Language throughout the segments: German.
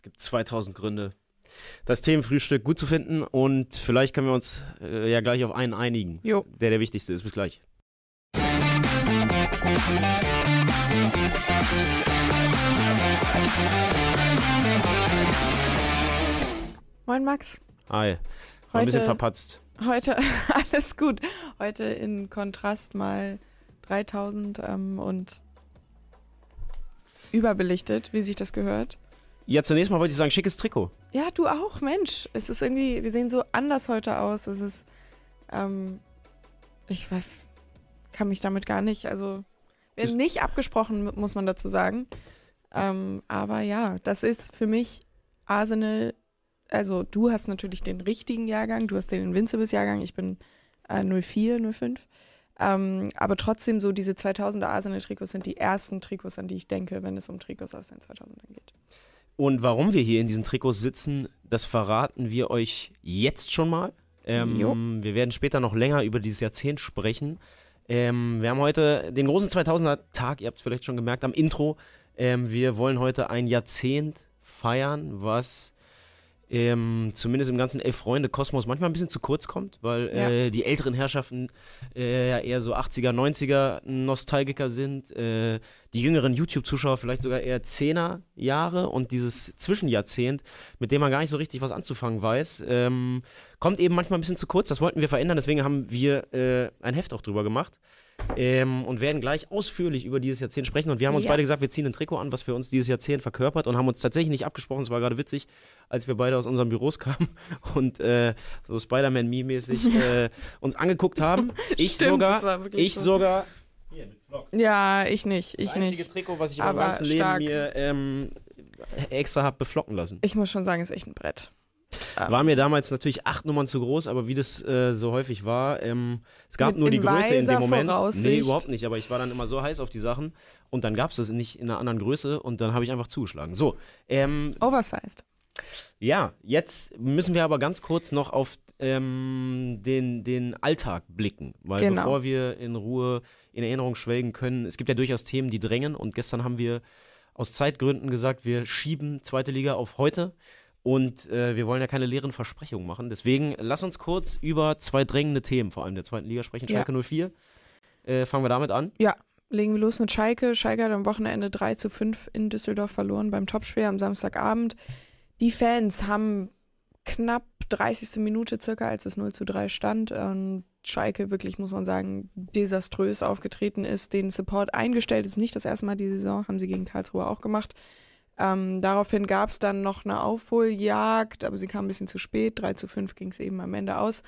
Es gibt 2000 Gründe, das Themenfrühstück gut zu finden und vielleicht können wir uns äh, ja gleich auf einen einigen, Jo. der der wichtigste ist. Bis gleich. Moin Max. Hi. War ein bisschen Heute- verpatzt. Heute alles gut. Heute in Kontrast mal 3000 ähm, und überbelichtet, wie sich das gehört. Ja, zunächst mal wollte ich sagen, schickes Trikot. Ja, du auch, Mensch. Es ist irgendwie, wir sehen so anders heute aus. Es ist, ähm, ich weiß, kann mich damit gar nicht, also, wir haben nicht abgesprochen, muss man dazu sagen. Ähm, aber ja, das ist für mich Arsenal, also du hast natürlich den richtigen Jahrgang, du hast den Invincibles-Jahrgang, ich bin äh, 04, 05. Ähm, aber trotzdem so diese 2000er Arsenal-Trikots sind die ersten Trikots, an die ich denke, wenn es um Trikots aus den 2000ern geht. Und warum wir hier in diesen Trikots sitzen, das verraten wir euch jetzt schon mal. Ähm, wir werden später noch länger über dieses Jahrzehnt sprechen. Ähm, wir haben heute den großen 2000er-Tag, ihr habt es vielleicht schon gemerkt am Intro. Ähm, wir wollen heute ein Jahrzehnt feiern, was ähm, zumindest im ganzen Elf-Freunde-Kosmos manchmal ein bisschen zu kurz kommt, weil äh, die älteren Herrschaften äh, ja eher so 80er, 90er Nostalgiker sind, äh, die jüngeren YouTube-Zuschauer vielleicht sogar eher 10er Jahre und dieses Zwischenjahrzehnt, mit dem man gar nicht so richtig was anzufangen weiß, ähm, kommt eben manchmal ein bisschen zu kurz. Das wollten wir verändern, deswegen haben wir äh, ein Heft auch drüber gemacht. Ähm, und werden gleich ausführlich über dieses Jahrzehnt sprechen. Und wir haben uns Ja. beide gesagt, wir ziehen ein Trikot an, was für uns dieses Jahrzehnt verkörpert und haben uns tatsächlich nicht abgesprochen. Es war gerade witzig, als wir beide aus unseren Büros kamen und äh, so Spider-Man-Me-mäßig äh, uns angeguckt haben. Ich Stimmt, sogar, das war wirklich ich so. sogar. Hier. Ja, ich nicht, ich das einzige nicht. Trikot, was ich Aber ganzen Leben mir ähm, extra habe beflocken lassen. Ich muss schon sagen, ist echt ein Brett. Ähm, War mir damals natürlich acht Nummern zu groß, aber wie das äh, so häufig war, ähm, es gab Mit- nur die Größe in dem Moment. Voraussicht. Nee, überhaupt nicht, aber ich war dann immer so heiß auf die Sachen und dann gab es das nicht in einer anderen Größe und dann habe ich einfach zugeschlagen. So, ähm, Oversized. ja, jetzt müssen wir aber ganz kurz noch auf ähm, den, den Alltag blicken, weil Genau. bevor wir in Ruhe in Erinnerung schwelgen können, es gibt ja durchaus Themen, die drängen und gestern haben wir aus Zeitgründen gesagt, wir schieben zweite Liga auf heute und äh, wir wollen ja keine leeren Versprechungen machen. Deswegen lass uns kurz über zwei drängende Themen, vor allem der zweiten Liga sprechen. Ja. Schalke 04. Äh, fangen wir damit an. Legen wir los mit Schalke. Schalke hat am Wochenende 3 zu 5 in Düsseldorf verloren beim Topspiel am Samstagabend. Die Fans haben knapp 30. Minute circa, als es 0 zu 3 stand. Und Schalke wirklich, muss man sagen, desaströs aufgetreten ist, den Support eingestellt ist. Nicht das erste Mal die Saison, haben sie gegen Karlsruhe auch gemacht. Ähm, daraufhin gab es dann noch eine Aufholjagd, aber sie kam ein bisschen zu spät. 3 zu 5 ging es eben am Ende aus.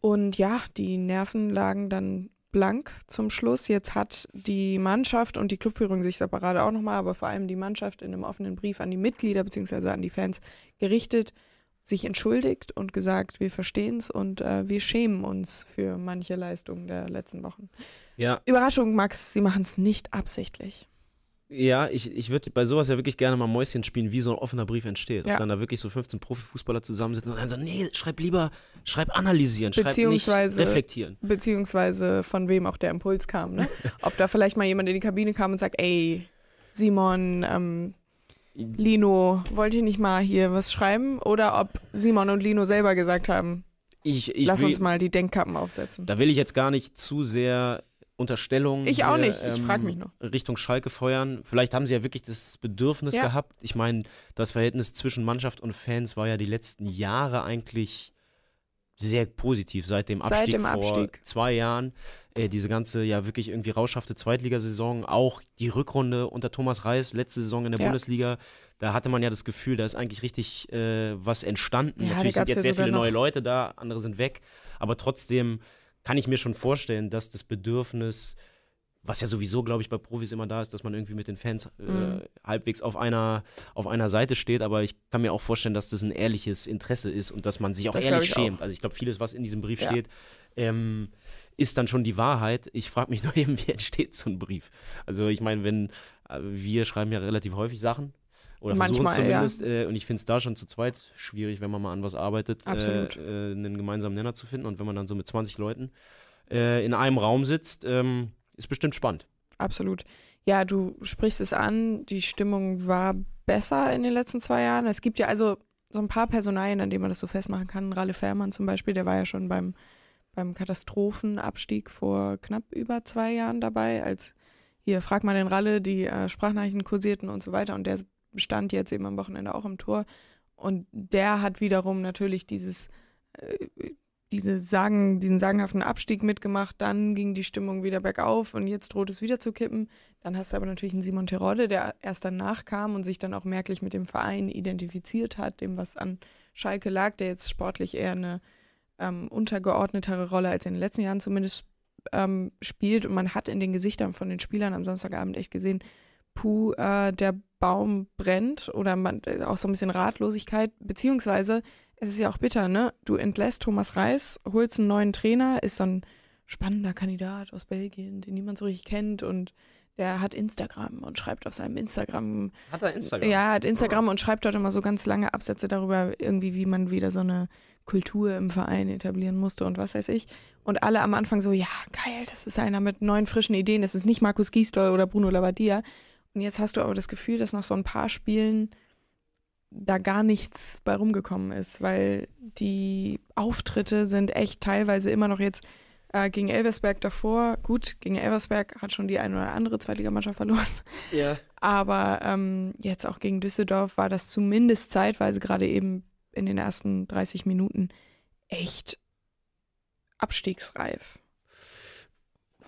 Und ja, die Nerven lagen dann blank zum Schluss. Jetzt hat die Mannschaft und die Clubführung sich separat auch nochmal, aber vor allem die Mannschaft in einem offenen Brief an die Mitglieder bzw. an die Fans gerichtet, sich entschuldigt und gesagt, wir verstehen es und äh, wir schämen uns für manche Leistungen der letzten Wochen. Ja, Überraschung, Max, sie machen es nicht absichtlich. Ja, ich, ich würde bei sowas ja wirklich gerne mal Mäuschen spielen, wie so ein offener Brief entsteht. Ja. Ob dann da wirklich so 15 Profifußballer zusammensitzen und dann so, nee, schreib lieber, schreib analysieren, schreib nicht Beziehungsweise- reflektieren. Beziehungsweise von wem auch der Impuls kam. Ne? Ob da vielleicht mal jemand in die Kabine kam und sagt, ey, Simon, ähm, Lino, wollt ihr nicht mal hier was schreiben? Oder ob Simon und Lino selber gesagt haben, Ich, ich lass will, uns mal die Denkkappen aufsetzen. Da will ich jetzt gar nicht zu sehr Unterstellungen Ich auch hier, nicht, ich frag mich noch. Richtung Schalke feuern. Vielleicht haben sie ja wirklich das Bedürfnis Ja. gehabt. Ich meine, das Verhältnis zwischen Mannschaft und Fans war ja die letzten Jahre eigentlich sehr positiv seit dem Seit Abstieg dem vor Abstieg. zwei Jahren. Äh, diese ganze ja wirklich irgendwie rauschhafte Zweitligasaison, auch die Rückrunde unter Thomas Reis, letzte Saison in der Ja. Bundesliga, da hatte man ja das Gefühl, da ist eigentlich richtig äh, was entstanden. Ja, Natürlich sind jetzt ja sehr viele neue Leute da, andere sind weg, aber trotzdem kann ich mir schon vorstellen, dass das Bedürfnis, was ja sowieso, glaube ich, bei Profis immer da ist, dass man irgendwie mit den Fans äh, Mhm. halbwegs auf einer, auf einer Seite steht, aber ich kann mir auch vorstellen, dass das ein ehrliches Interesse ist und dass man sich auch Das ehrlich schämt. auch. Also ich glaube, vieles, was in diesem Brief Ja. steht, ähm, ist dann schon die Wahrheit. Ich frage mich nur eben, wie entsteht so ein Brief? Also ich meine, wenn äh, wir schreiben ja relativ häufig Sachen oder versuchen es Manchmal, ja. zumindest äh, und ich finde es da schon zu zweit schwierig, wenn man mal an was arbeitet, Absolut. Äh, äh, einen gemeinsamen Nenner zu finden und wenn man dann so mit 20 Leuten äh, in einem Raum sitzt, ähm, ist bestimmt spannend. Absolut. Ja, du sprichst es an, die Stimmung war besser in den letzten zwei Jahren. Es gibt ja also so ein paar Personalien, an denen man das so festmachen kann. Ralle Fährmann zum Beispiel, der war ja schon beim, beim Katastrophenabstieg vor knapp über zwei Jahren dabei, als hier, frag mal den Ralle, die äh, Sprachnachrichten kursierten und so weiter. Und der stand jetzt eben am Wochenende auch im Tor. Und der hat wiederum natürlich dieses, äh, diese sagen, diesen sagenhaften Abstieg mitgemacht. Dann ging die Stimmung wieder bergauf und jetzt droht es wieder zu kippen. Dann hast du aber natürlich einen Simon Terodde, der erst danach kam und sich dann auch merklich mit dem Verein identifiziert hat, dem was an Schalke lag, der jetzt sportlich eher eine ähm, untergeordnetere Rolle als in den letzten Jahren zumindest ähm, spielt. Und man hat in den Gesichtern von den Spielern am Samstagabend echt gesehen, puh, äh, der Baum brennt oder man, äh, auch so ein bisschen Ratlosigkeit, beziehungsweise es ist ja auch bitter, ne? Du entlässt Thomas Reis, holst einen neuen Trainer, ist so ein spannender Kandidat aus Belgien, den niemand so richtig kennt und der hat Instagram und schreibt auf seinem Instagram. Hat er Instagram? Ja, hat Instagram und schreibt dort immer so ganz lange Absätze darüber, irgendwie, wie man wieder so eine Kultur im Verein etablieren musste und was weiß ich. Und alle am Anfang so, ja, geil, das ist einer mit neuen, frischen Ideen. Das ist nicht Markus Gisdol oder Bruno Labbadia. Und jetzt hast du aber das Gefühl, dass nach so ein paar Spielen da gar nichts bei rumgekommen ist, weil die Auftritte sind echt teilweise immer noch jetzt äh, gegen Elversberg davor. Gut, gegen Elversberg hat schon die eine oder andere Zweitligamannschaft verloren. Ja. Aber ähm, jetzt auch gegen Düsseldorf war das zumindest zeitweise gerade eben in den ersten 30 Minuten echt abstiegsreif.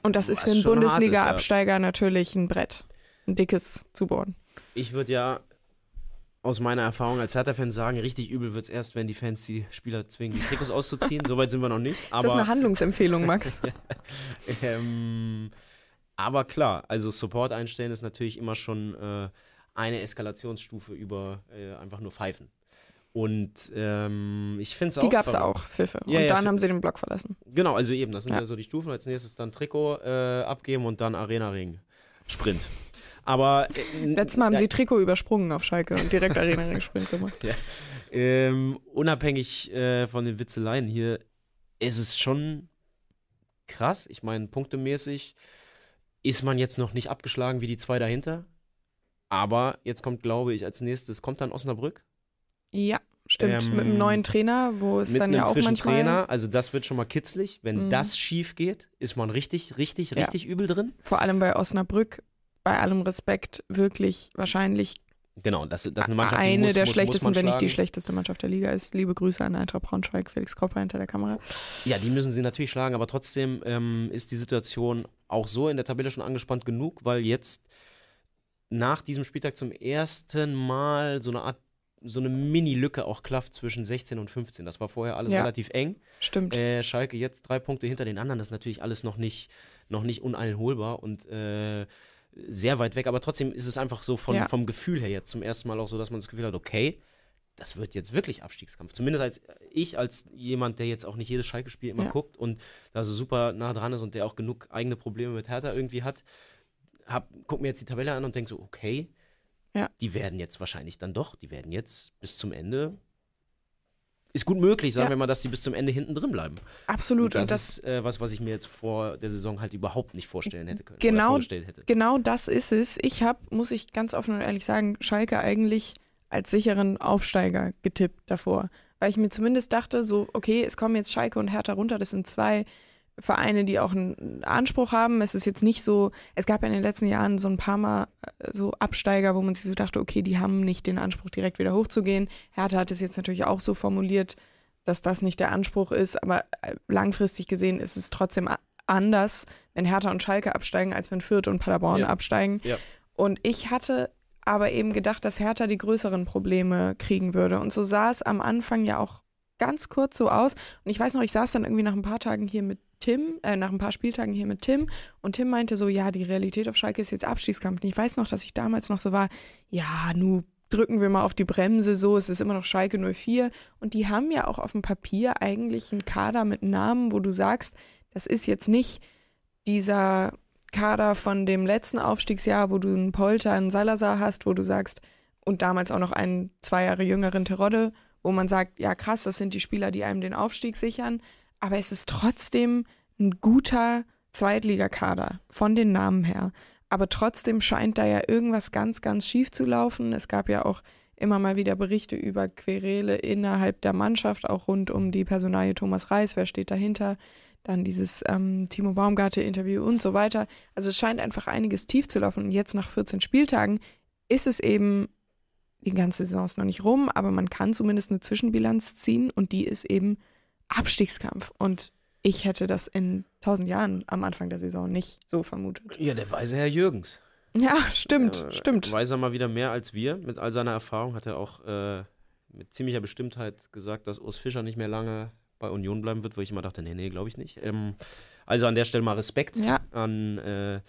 Und das ist für einen Bundesliga-Absteiger ja. natürlich ein Brett. Ein dickes zu bohren. Ich würde ja aus meiner Erfahrung als Hertha-Fan sagen, richtig übel wird es erst, wenn die Fans die Spieler zwingen, die Trikots auszuziehen. Soweit sind wir noch nicht. Ist das eine Handlungsempfehlung, Max? ähm, aber klar, also Support einstellen ist natürlich immer schon äh, eine Eskalationsstufe über äh, einfach nur Pfeifen. Und ähm, ich finde es auch. Die gab es auch, Pfiffe. Ja, und ja, dann haben sie den Block verlassen. Genau, also eben, das sind ja, ja so die Stufen. Als nächstes dann Trikot äh, abgeben und dann Arena-Ring. Sprint. Aber. Äh, Letztes Mal haben sie Trikot übersprungen auf Schalke und direkt Arena-Ring Sprint gemacht. Ja. Ähm, unabhängig äh, von den Witzeleien hier, ist es schon krass. Ich meine, punktemäßig ist man jetzt noch nicht abgeschlagen wie die zwei dahinter. Aber jetzt kommt, glaube ich, als nächstes, kommt dann Osnabrück ja, stimmt. Ähm, mit einem neuen Trainer, wo es dann ja auch manchmal... Trainer, also das wird schon mal kitzlig. Wenn mhm. das schief geht, ist man richtig, richtig, richtig ja. übel drin. Vor allem bei Osnabrück, bei allem Respekt, wirklich wahrscheinlich Genau, das, das ist eine Mannschaft, eine muss, der muss, schlechtesten, muss wenn nicht die schlechteste Mannschaft der Liga ist. Liebe Grüße an Eintracht Braunschweig, Felix Kropper hinter der Kamera. Ja, die müssen sie natürlich schlagen, aber trotzdem ähm, ist die Situation auch so in der Tabelle schon angespannt genug, weil jetzt nach diesem Spieltag zum ersten Mal so eine Art so eine Mini-Lücke auch klafft zwischen 16 und 15. Das war vorher alles ja, relativ eng. Stimmt. Äh, Schalke jetzt drei Punkte hinter den anderen. Das ist natürlich alles noch nicht, noch nicht uneinholbar und äh, sehr weit weg. Aber trotzdem ist es einfach so von, ja. vom Gefühl her jetzt zum ersten Mal auch so, dass man das Gefühl hat, okay, das wird jetzt wirklich Abstiegskampf. Zumindest als ich, als jemand, der jetzt auch nicht jedes Schalke-Spiel immer ja. guckt und da so super nah dran ist und der auch genug eigene Probleme mit Hertha irgendwie hat, hab, guck mir jetzt die Tabelle an und denk so, okay, ja. Die werden jetzt wahrscheinlich dann doch, die werden jetzt bis zum Ende. Ist gut möglich, sagen ja. wir mal, dass sie bis zum Ende hinten drin bleiben. Absolut. Und das, und das ist äh, was, was ich mir jetzt vor der Saison halt überhaupt nicht vorstellen hätte können. Genau, hätte. genau das ist es. Ich habe, muss ich ganz offen und ehrlich sagen, Schalke eigentlich als sicheren Aufsteiger getippt davor. Weil ich mir zumindest dachte, so, okay, es kommen jetzt Schalke und Hertha runter, das sind zwei Vereine, die auch einen Anspruch haben. Es ist jetzt nicht so, es gab ja in den letzten Jahren so ein paar Mal äh, so Absteiger, wo man sich so dachte, okay, die haben nicht den Anspruch, direkt wieder hochzugehen. Hertha hat es jetzt natürlich auch so formuliert, dass das nicht der Anspruch ist, aber äh, langfristig gesehen ist es trotzdem anders, wenn Hertha und Schalke absteigen, als wenn Fürth und Paderborn ja. absteigen. Ja. Und ich hatte aber eben gedacht, dass Hertha die größeren Probleme kriegen würde. Und so sah es am Anfang ja auch ganz kurz so aus. Und ich weiß noch, ich saß dann irgendwie nach ein paar Tagen hier mit Tim, äh, nach ein paar Spieltagen hier mit Tim. Und Tim meinte so, ja, die Realität auf Schalke ist jetzt Abschießkampf. Und ich weiß noch, dass ich damals noch so war, ja, nu drücken wir mal auf die Bremse so, es ist immer noch Schalke 04 und die haben ja auch auf dem Papier eigentlich einen Kader mit Namen, wo du sagst, das ist jetzt nicht dieser Kader von dem letzten Aufstiegsjahr, wo du einen Polter, einen Salazar hast, wo du sagst, und damals auch noch einen zwei Jahre jüngeren Terodde, wo man sagt, ja krass, das sind die Spieler, die einem den Aufstieg sichern aber es ist trotzdem ein guter Zweitligakader von den Namen her. aber trotzdem scheint da ja irgendwas ganz, ganz schief zu laufen. Es gab ja auch immer mal wieder Berichte über Querele innerhalb der Mannschaft, auch rund um die Personalie Thomas Reis, wer steht dahinter, dann dieses ähm, Timo Baumgarte-Interview und so weiter. Also es scheint einfach einiges tief zu laufen. Und jetzt nach 14 Spieltagen ist es eben, die ganze Saison ist noch nicht rum, aber man kann zumindest eine Zwischenbilanz ziehen und die ist eben Abstiegskampf. Und ich hätte das in tausend Jahren am Anfang der Saison nicht so vermutet. Ja, der weise Herr Jürgens. Ja, stimmt, äh, stimmt. Weiß er mal wieder mehr als wir. Mit all seiner Erfahrung hat er auch äh, mit ziemlicher Bestimmtheit gesagt, dass Urs Fischer nicht mehr lange bei Union bleiben wird, wo ich immer dachte, nee, nee, glaube ich nicht. Ähm, also an der Stelle mal Respekt Ja, an äh,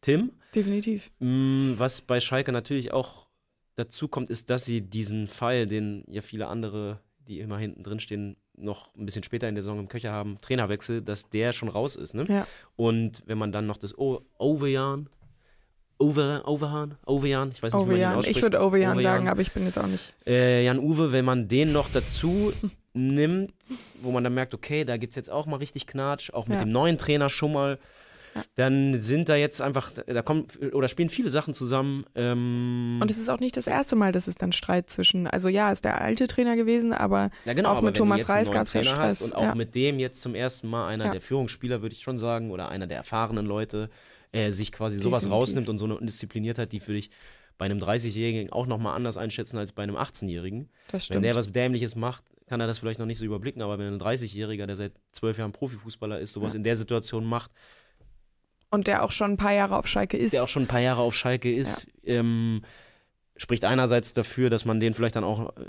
Tim. definitiv. Mm, Was bei Schalke natürlich auch dazu kommt, ist, dass sie diesen Fall, den ja viele andere, die immer hinten drin stehen, noch ein bisschen später in der Saison im Köcher haben, Trainerwechsel, dass der schon raus ist. Ne? Ja. Und wenn man dann noch das o Overjan, Over, Overhahn, Overjan, ich weiß nicht, wie man Ovejan. ausspricht. Ich würde Ovejan Overjan. sagen, aber ich bin jetzt auch nicht. Äh, Jan Uwe, wenn man den noch dazu nimmt, wo man dann merkt, okay, da gibt es jetzt auch mal richtig Knatsch, auch mit Ja. dem neuen Trainer schon mal, Ja. dann sind da jetzt einfach, da kommen oder spielen viele Sachen zusammen. Ähm, Und es ist auch nicht das erste Mal, dass es dann Streit zwischen, also ja, ist der alte Trainer gewesen, aber ja, genau, auch aber mit wenn Thomas Reis neuen gab's ja Stress, Und auch ja. mit dem jetzt zum ersten Mal einer der Führungsspieler, würde ich schon sagen, oder einer der erfahrenen Leute, äh, sich quasi sowas Definitiv. rausnimmt und so eine Undiszipliniertheit, die für dich bei einem 30-Jährigen auch nochmal anders einschätzen als bei einem 18-Jährigen. das Wenn stimmt. der was Dämliches macht, kann er das vielleicht noch nicht so überblicken, aber wenn ein 30-Jähriger, der seit zwölf Jahren Profifußballer ist, sowas Ja. in der Situation macht, Und der auch schon ein paar Jahre auf Schalke ist. der auch schon ein paar Jahre auf Schalke ist, ähm, spricht einerseits dafür, dass man den vielleicht dann auch äh,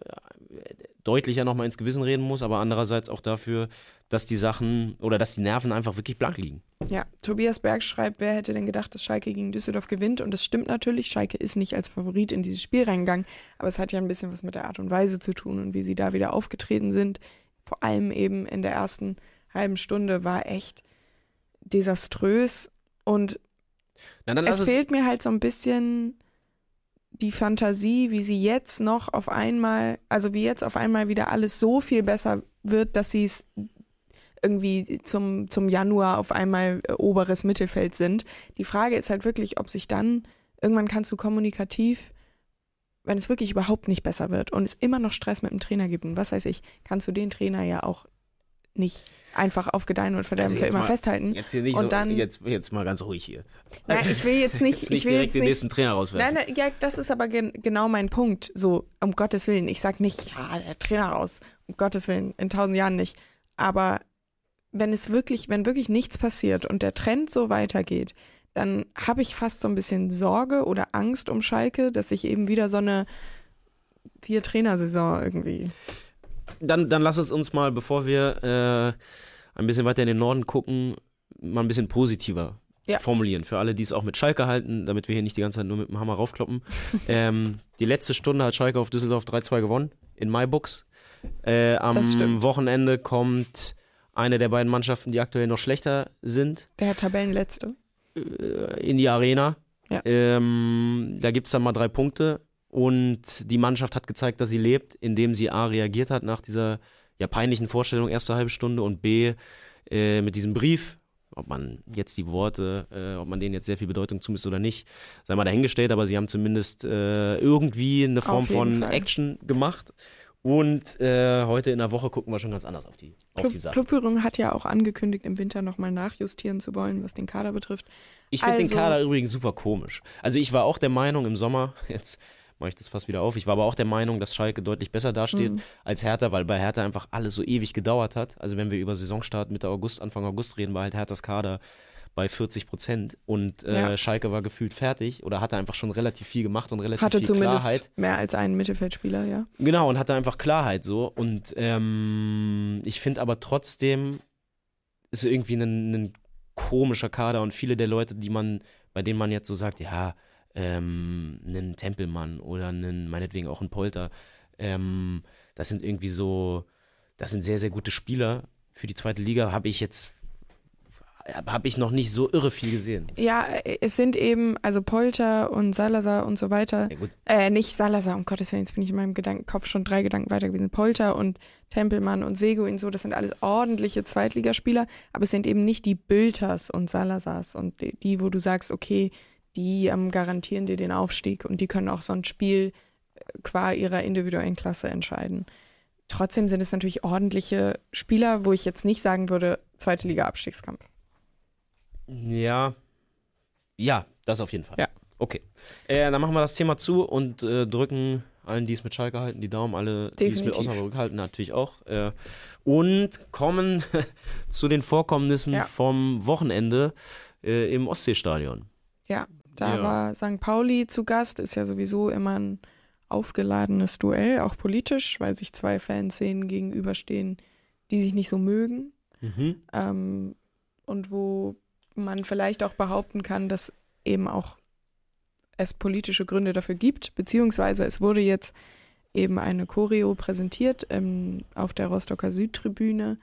deutlicher nochmal ins Gewissen reden muss, aber andererseits auch dafür, dass die Sachen oder dass die Nerven einfach wirklich blank liegen. Ja, Tobias Berg schreibt, wer hätte denn gedacht, dass Schalke gegen Düsseldorf gewinnt? Und das stimmt natürlich, Schalke ist nicht als Favorit in dieses Spiel reingegangen, aber es hat ja ein bisschen was mit der Art und Weise zu tun und wie sie da wieder aufgetreten sind. Vor allem eben in der ersten halben Stunde war echt desaströs und Na, es es, fehlt mir halt so ein bisschen die Fantasie, wie sie jetzt noch auf einmal, also wie jetzt auf einmal wieder alles so viel besser wird, dass sie es irgendwie zum, zum Januar auf einmal äh, oberes Mittelfeld sind. Die Frage ist halt wirklich, ob sich dann, irgendwann kannst du kommunikativ, wenn es wirklich überhaupt nicht besser wird und es immer noch Stress mit dem Trainer gibt, und was weiß ich, kannst du den Trainer ja auch nicht einfach auf Gedeihen und Verderben Also für immer mal- festhalten. jetzt hier nicht und so, dann- jetzt, jetzt mal ganz ruhig hier. Ja, ich will jetzt nicht, Jetzt nicht ich will direkt jetzt den nicht nächsten Trainer rauswerfen. Nein, nein, ja, das ist aber gen genau mein Punkt. So, um Gottes Willen. Ich sag nicht, ja, der Trainer raus. Um Gottes Willen, in tausend Jahren nicht. Aber wenn es wirklich, wenn wirklich nichts passiert und der Trend so weitergeht, dann habe ich fast so ein bisschen Sorge oder Angst um Schalke, dass sich eben wieder so eine Vier-Trainer-Saison irgendwie. Dann, dann lass es uns mal, bevor wir äh, ein bisschen weiter in den Norden gucken, mal ein bisschen positiver Ja. formulieren. Für alle, die es auch mit Schalke halten, damit wir hier nicht die ganze Zeit nur mit dem Hammer raufkloppen. ähm, die letzte Stunde hat Schalke auf Düsseldorf 3-2 gewonnen, in MyBooks. Äh, am. Wochenende kommt eine der beiden Mannschaften, die aktuell noch schlechter sind, Der Tabellenletzte. äh, in die Arena. Ja. Ähm, da gibt es dann mal drei Punkte. Und die Mannschaft hat gezeigt, dass sie lebt, indem sie A reagiert hat nach dieser ja, peinlichen Vorstellung erste halbe Stunde und B äh, mit diesem Brief, ob man jetzt die Worte, äh, ob man denen jetzt sehr viel Bedeutung zumisst oder nicht, sei mal dahingestellt, aber sie haben zumindest äh, irgendwie eine Form Auf von Fall. Action gemacht. Und äh, heute in der Woche gucken wir schon ganz anders auf die, auf Club, die Sache. Clubführung hat ja auch angekündigt, im Winter nochmal nachjustieren zu wollen, was den Kader betrifft. Ich finde Also- den Kader übrigens super komisch. Also ich war auch der Meinung im Sommer, jetzt mache ich das fast wieder auf, ich war aber auch der Meinung, dass Schalke deutlich besser dasteht Mhm. als Hertha, weil bei Hertha einfach alles so ewig gedauert hat. Also wenn wir über Saisonstart Mitte August, Anfang August reden, war halt Herthas Kader bei 40 Prozent und äh, Ja. Schalke war gefühlt fertig oder hatte einfach schon relativ viel gemacht und relativ Hatte viel zumindest Klarheit. mehr als einen Mittelfeldspieler, ja. Genau, und hatte einfach Klarheit so. Und ähm, ich finde aber trotzdem ist irgendwie ein, ein komischer Kader und viele der Leute, die man, bei denen man jetzt so sagt, ja, ähm, einen Tempelmann oder einen, meinetwegen auch einen Polter, ähm, das sind irgendwie so, das sind sehr, sehr gute Spieler. Für die zweite Liga habe ich jetzt, habe ich noch nicht so irre viel gesehen. Ja, es sind eben, also Polter und Salazar und so weiter. Ja, Äh, nicht Salazar, um Gottes Willen, jetzt bin ich in meinem Gedankenkopf schon drei Gedanken weiter gewesen. Polter und Tempelmann und Seguin, so, das sind alles ordentliche Zweitligaspieler, aber es sind eben nicht die Bülters und Salazars und die, wo du sagst, okay, die ähm, garantieren dir den Aufstieg und die können auch so ein Spiel äh, qua ihrer individuellen Klasse entscheiden. Trotzdem sind es natürlich ordentliche Spieler, wo ich jetzt nicht sagen würde, zweite Liga Abstiegskampf. Ja. Ja, das auf jeden Fall. Ja. Okay. Äh, dann machen wir das Thema zu und äh, drücken allen, die es mit Schalke halten, die Daumen, alle, die es mit Definitiv. Osnabrück halten, natürlich auch. Äh, und kommen zu den Vorkommnissen Ja. vom Wochenende äh, im Ostseestadion. Ja, da Ja. war St. Pauli zu Gast, ist ja sowieso immer ein aufgeladenes Duell, auch politisch, weil sich zwei Fanszenen gegenüberstehen, die sich nicht so mögen. Mhm. Ähm, und wo man vielleicht auch behaupten kann, dass eben auch es politische Gründe dafür gibt, beziehungsweise es wurde jetzt eben eine Choreo präsentiert ähm, auf der Rostocker Südtribüne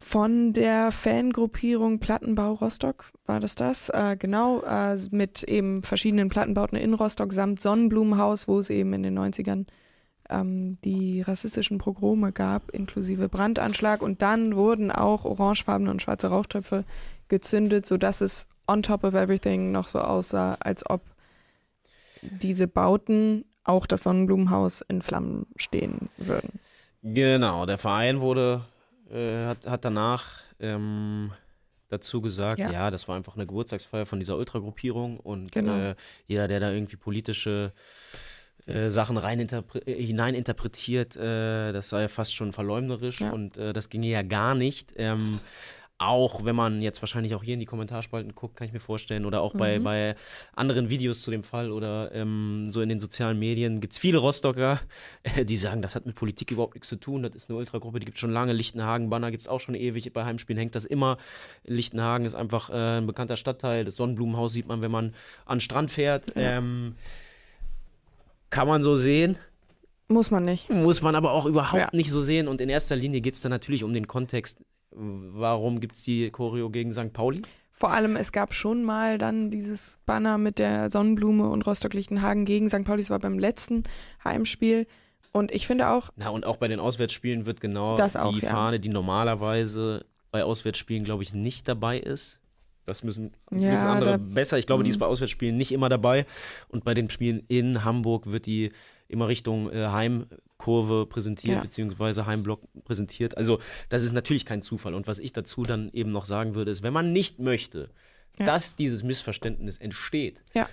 von der Fangruppierung Plattenbau Rostock, war das das? Äh, genau, äh, mit eben verschiedenen Plattenbauten in Rostock samt Sonnenblumenhaus, wo es eben in den 90ern ähm, die rassistischen Pogrome gab, inklusive Brandanschlag. Und dann wurden auch orangefarbene und schwarze Rauchtöpfe gezündet, sodass es on top of everything noch so aussah, als ob diese Bauten, auch das Sonnenblumenhaus, in Flammen stehen würden. Genau, der Verein wurde, äh, hat, hat danach ähm, dazu gesagt, ja. Ja. das war einfach eine Geburtstagsfeier von dieser Ultragruppierung und Genau. äh, jeder, der da irgendwie politische äh, Sachen rein äh, hineininterpretiert, äh, das sei ja fast schon verleumderisch Ja. und äh, das ginge ja gar nicht. Ähm, auch wenn man jetzt wahrscheinlich auch hier in die Kommentarspalten guckt, kann ich mir vorstellen, oder auch bei, Mhm. bei anderen Videos zu dem Fall oder ähm, so in den sozialen Medien, gibt es viele Rostocker, äh, die sagen, das hat mit Politik überhaupt nichts zu tun, das ist eine Ultragruppe, die gibt es schon lange, Lichtenhagen, Banner gibt es auch schon ewig, bei Heimspielen hängt das immer. Lichtenhagen ist einfach äh, ein bekannter Stadtteil, das Sonnenblumenhaus sieht man, wenn man an den Strand fährt. Ja. Ähm, kann man so sehen, Muss man nicht. muss man aber auch überhaupt Ja. nicht so sehen. Und in erster Linie geht es dann natürlich um den Kontext, warum gibt es die Choreo gegen St. Pauli? Vor allem, es gab schon mal dann dieses Banner mit der Sonnenblume und Rostock-Lichtenhagen gegen St. Pauli. Das war beim letzten Heimspiel. Und ich finde auch, Na, und auch bei den Auswärtsspielen wird genau Das auch, die ja. Fahne, die normalerweise bei Auswärtsspielen, glaube ich, nicht dabei ist. Das müssen, Ja, müssen andere da- besser. Ich glaube, die ist Mhm. bei Auswärtsspielen nicht immer dabei. Und bei den Spielen in Hamburg wird die immer Richtung äh, Heimkurve präsentiert, Ja. beziehungsweise Heimblock präsentiert. Also, das ist natürlich kein Zufall. Und was ich dazu dann eben noch sagen würde, ist, wenn man nicht möchte, Ja. dass dieses Missverständnis entsteht, Ja.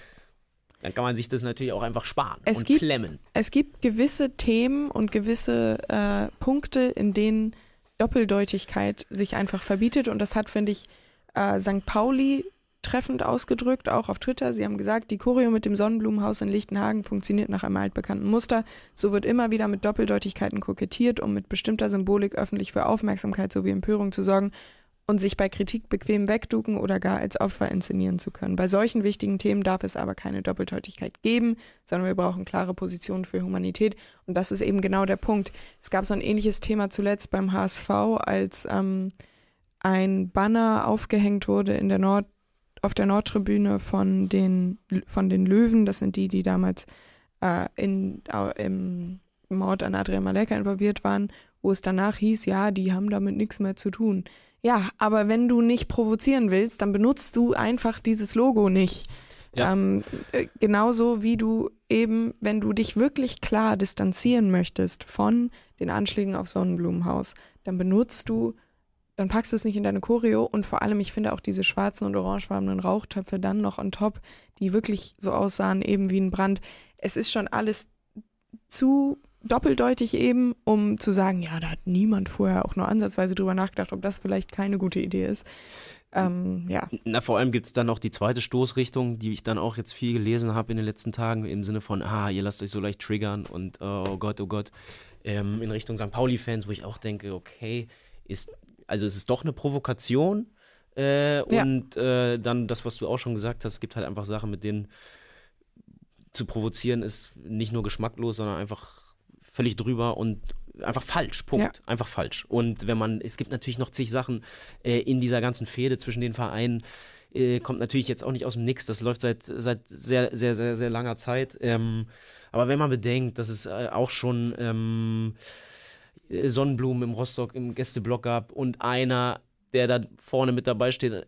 dann kann man sich das natürlich auch einfach sparen Es und gibt- klemmen. es gibt gewisse Themen und gewisse äh, Punkte, in denen Doppeldeutigkeit sich einfach verbietet. Und das hat, finde ich, äh, St. Pauli treffend ausgedrückt, auch auf Twitter. Sie haben gesagt, die Choreo mit dem Sonnenblumenhaus in Lichtenhagen funktioniert nach einem altbekannten Muster. So wird immer wieder mit Doppeldeutigkeiten kokettiert, um mit bestimmter Symbolik öffentlich für Aufmerksamkeit sowie Empörung zu sorgen und sich bei Kritik bequem wegducken oder gar als Opfer inszenieren zu können. Bei solchen wichtigen Themen darf es aber keine Doppeldeutigkeit geben, sondern wir brauchen klare Positionen für Humanität. Und das ist eben genau der Punkt. Es gab so ein ähnliches Thema zuletzt beim HSV, als ähm, ein Banner aufgehängt wurde in der Nord auf der Nordtribüne von den, von den Löwen. Das sind die, die damals äh, in, au- im Mord an Adrian Maleka involviert waren, wo es danach hieß, ja, die haben damit nichts mehr zu tun. Ja, aber wenn du nicht provozieren willst, dann benutzt du einfach dieses Logo nicht. Ja. Ähm, äh, genauso wie du eben, wenn du dich wirklich klar distanzieren möchtest von den Anschlägen auf Sonnenblumenhaus, dann benutzt du, dann packst du es nicht in deine Choreo und vor allem, ich finde auch diese schwarzen und orangefarbenen Rauchtöpfe dann noch on top, die wirklich so aussahen, eben wie ein Brand. Es ist schon alles zu doppeldeutig eben, um zu sagen, ja, da hat niemand vorher auch nur ansatzweise drüber nachgedacht, ob das vielleicht keine gute Idee ist. Ähm, ja, Na, vor allem gibt es dann noch die zweite Stoßrichtung, die ich dann auch jetzt viel gelesen habe in den letzten Tagen, im Sinne von, ah, ihr lasst euch so leicht triggern und oh Gott, oh Gott, ähm, in Richtung St. Pauli-Fans, wo ich auch denke, okay, ist, also es ist doch eine Provokation. Äh, Ja. Und äh, dann das, was du auch schon gesagt hast, es gibt halt einfach Sachen, mit denen zu provozieren ist nicht nur geschmacklos, sondern einfach völlig drüber und einfach falsch. Punkt. Einfach falsch. Und wenn man, es gibt natürlich noch zig Sachen äh, in dieser ganzen Fehde zwischen den Vereinen, äh, kommt natürlich jetzt auch nicht aus dem Nix. Das läuft seit, seit sehr, sehr, sehr, sehr langer Zeit. Ähm, aber wenn man bedenkt, dass es äh, auch schon ähm, äh, Sonnenblumen im Rostock im Gästeblock gab und einer, der da vorne mit dabei steht,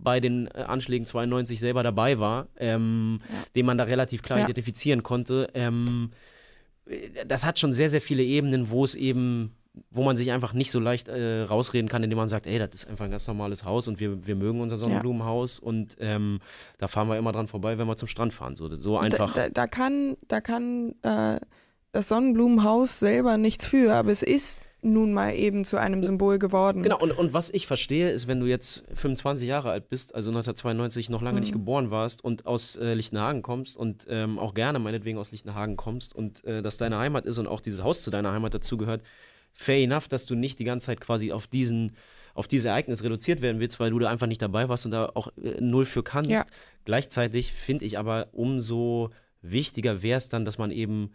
bei den äh, Anschlägen 92 selber dabei war, ähm, ja. den man da relativ klar ja. identifizieren konnte. Ähm, das hat schon sehr, sehr viele Ebenen, wo es eben wo man sich einfach nicht so leicht äh, rausreden kann, indem man sagt, ey, das ist einfach ein ganz normales Haus und wir, wir mögen unser Sonnenblumenhaus ja. und ähm, da fahren wir immer dran vorbei, wenn wir zum Strand fahren. So, so einfach. Da, da, da kann, da kann äh, das Sonnenblumenhaus selber nichts für, aber es ist nun mal eben zu einem Symbol geworden. Genau, und, und was ich verstehe, ist, wenn du jetzt 25 Jahre alt bist, also 1992 noch lange mhm. nicht geboren warst und aus äh, Lichtenhagen kommst und ähm, auch gerne meinetwegen aus Lichtenhagen kommst und äh, das deine Heimat ist und auch dieses Haus zu deiner Heimat dazugehört, fair enough, dass du nicht die ganze Zeit quasi auf diesen auf dieses Ereignis reduziert werden willst, weil du da einfach nicht dabei warst und da auch äh, null für kannst. Ja. Gleichzeitig finde ich aber umso wichtiger wäre es dann, dass man eben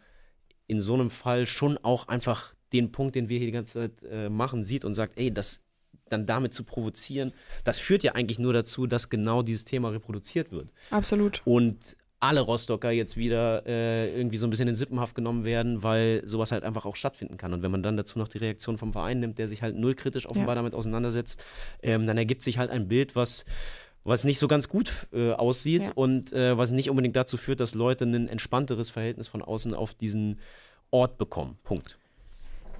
in so einem Fall schon auch einfach den Punkt, den wir hier die ganze Zeit äh, machen, sieht und sagt, ey, das dann damit zu provozieren, das führt ja eigentlich nur dazu, dass genau dieses Thema reproduziert wird. Absolut. Und alle Rostocker jetzt wieder äh, irgendwie so ein bisschen in Sippenhaft genommen werden, weil sowas halt einfach auch stattfinden kann. Und wenn man dann dazu noch die Reaktion vom Verein nimmt, der sich halt null kritisch offenbar ja. damit auseinandersetzt, ähm, dann ergibt sich halt ein Bild, was was nicht so ganz gut äh, aussieht ja. und äh, was nicht unbedingt dazu führt, dass Leute ein entspannteres Verhältnis von außen auf diesen Ort bekommen. Punkt.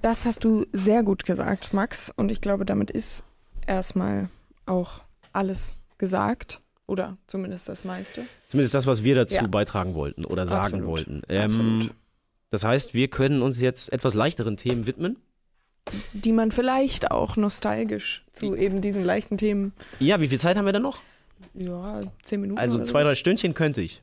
Das hast du sehr gut gesagt, Max. Und ich glaube, damit ist erstmal auch alles gesagt. Oder zumindest das meiste. Zumindest das, was wir dazu ja. beitragen wollten oder sagen Absolut. wollten. Ähm, das heißt, wir können uns jetzt etwas leichteren Themen widmen. Die man vielleicht auch nostalgisch zu eben diesen leichten Themen. Ja, wie viel Zeit haben wir denn noch? Ja, zehn Minuten. Also zwei, drei Stündchen könnte ich.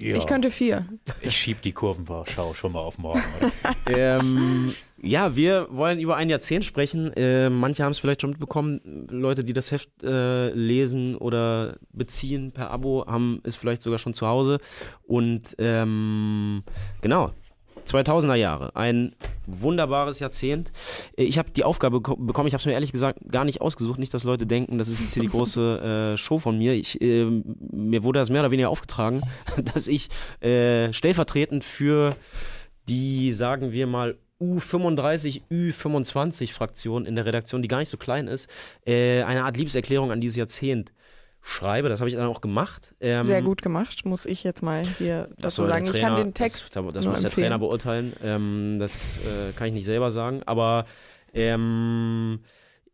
Ja. Ich könnte vier. Ich schiebe die Kurvenschau schon mal auf morgen. ähm, ja, wir wollen über ein Jahrzehnt sprechen. Äh, manche haben es vielleicht schon mitbekommen. Leute, die das Heft äh, lesen oder beziehen per Abo, haben es vielleicht sogar schon zu Hause. Und ähm, genau, 2000er Jahre, ein wunderbares Jahrzehnt. Äh, ich habe die Aufgabe bekommen, ich habe es mir ehrlich gesagt gar nicht ausgesucht, nicht, dass Leute denken, das ist jetzt hier die große äh, Show von mir. Ich, äh, mir wurde das mehr oder weniger aufgetragen, dass ich äh, stellvertretend für die, sagen wir mal, U35, U25 Fraktion in der Redaktion, die gar nicht so klein ist, äh, eine Art Liebeserklärung an dieses Jahrzehnt schreibe. Das habe ich dann auch gemacht. Ähm, Sehr gut gemacht, muss ich jetzt mal hier dazu sagen. Trainer, ich kann den Text. Das, das muss empfehlen. der Trainer beurteilen. Ähm, das äh, kann ich nicht selber sagen. Aber ähm,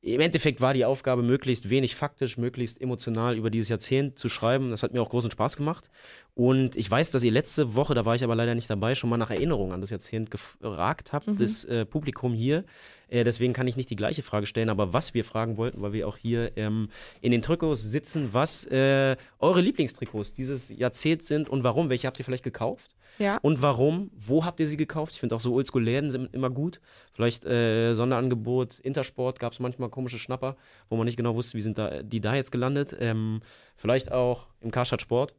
im Endeffekt war die Aufgabe, möglichst wenig faktisch, möglichst emotional über dieses Jahrzehnt zu schreiben. Das hat mir auch großen Spaß gemacht. Und ich weiß, dass ihr letzte Woche, da war ich aber leider nicht dabei, schon mal nach Erinnerung an das Jahrzehnt gefragt habt, mhm. das äh, Publikum hier. Äh, deswegen kann ich nicht die gleiche Frage stellen, aber was wir fragen wollten, weil wir auch hier ähm, in den Trikots sitzen, was äh, eure Lieblingstrikots dieses Jahrzehnt sind und warum. Welche habt ihr vielleicht gekauft? Ja. Und warum? Wo habt ihr sie gekauft? Ich finde auch so Oldschool-Läden sind immer gut. Vielleicht äh, Sonderangebot, Intersport gab es manchmal komische Schnapper, wo man nicht genau wusste, wie sind da, die da jetzt gelandet. Ähm, vielleicht auch im Karstadt Sport,